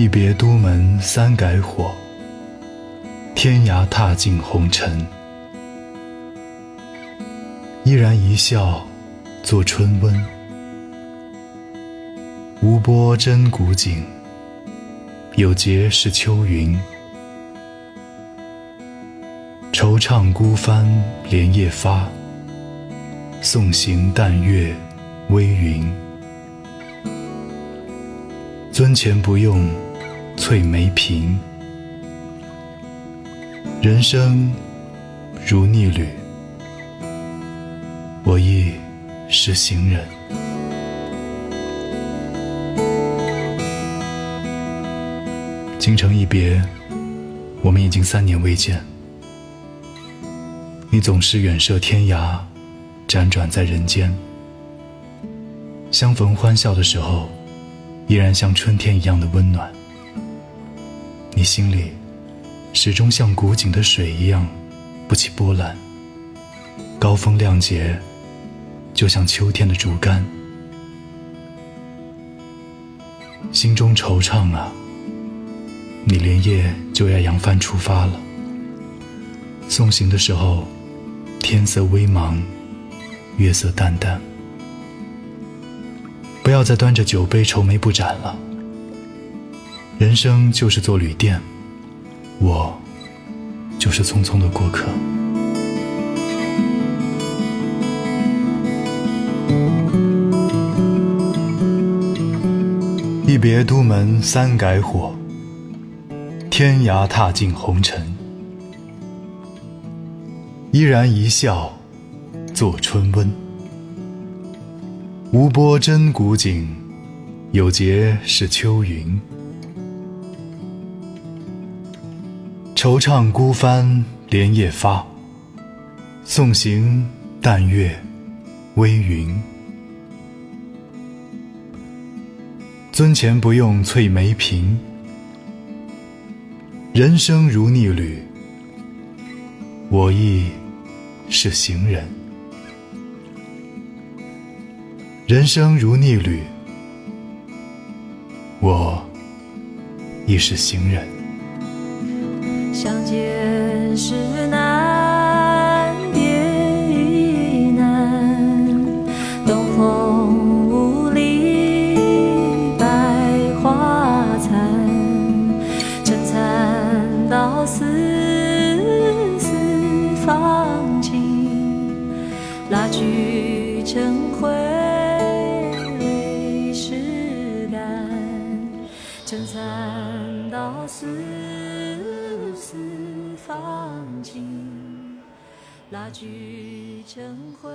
一别都门三改火，天涯踏尽红尘。依然一笑作春温，无波真古井，有节是秋云。惆怅孤帆连夜发，送行淡月微云。樽前不用翠眉颦，人生如逆旅，我亦是行人。京城一别，我们已经三年未见。你总是远涉天涯，辗转在人间。相逢欢笑的时候。依然像春天一样的温暖，你心里始终像古井的水一样不起波澜。高风亮节，就像秋天的竹竿。心中惆怅啊，你连夜就要扬帆出发了。送行的时候，天色微茫，月色淡淡。不要再端着酒杯愁眉不展了。人生就是座旅店，我就是匆匆的过客。一别都门三改火，天涯踏尽红尘。依然一笑作春温。无波真古井，有节是秋云。惆怅孤帆连夜发，送行淡月微云。樽前不用翠眉颦，人生如逆旅，我亦是行人。人生如逆旅，我亦是行人。相见时难别亦难，东风无力百花残，撑残到死丝方尽，蜡炬成灰。撑伞到死四方尽，蜡炬成灰。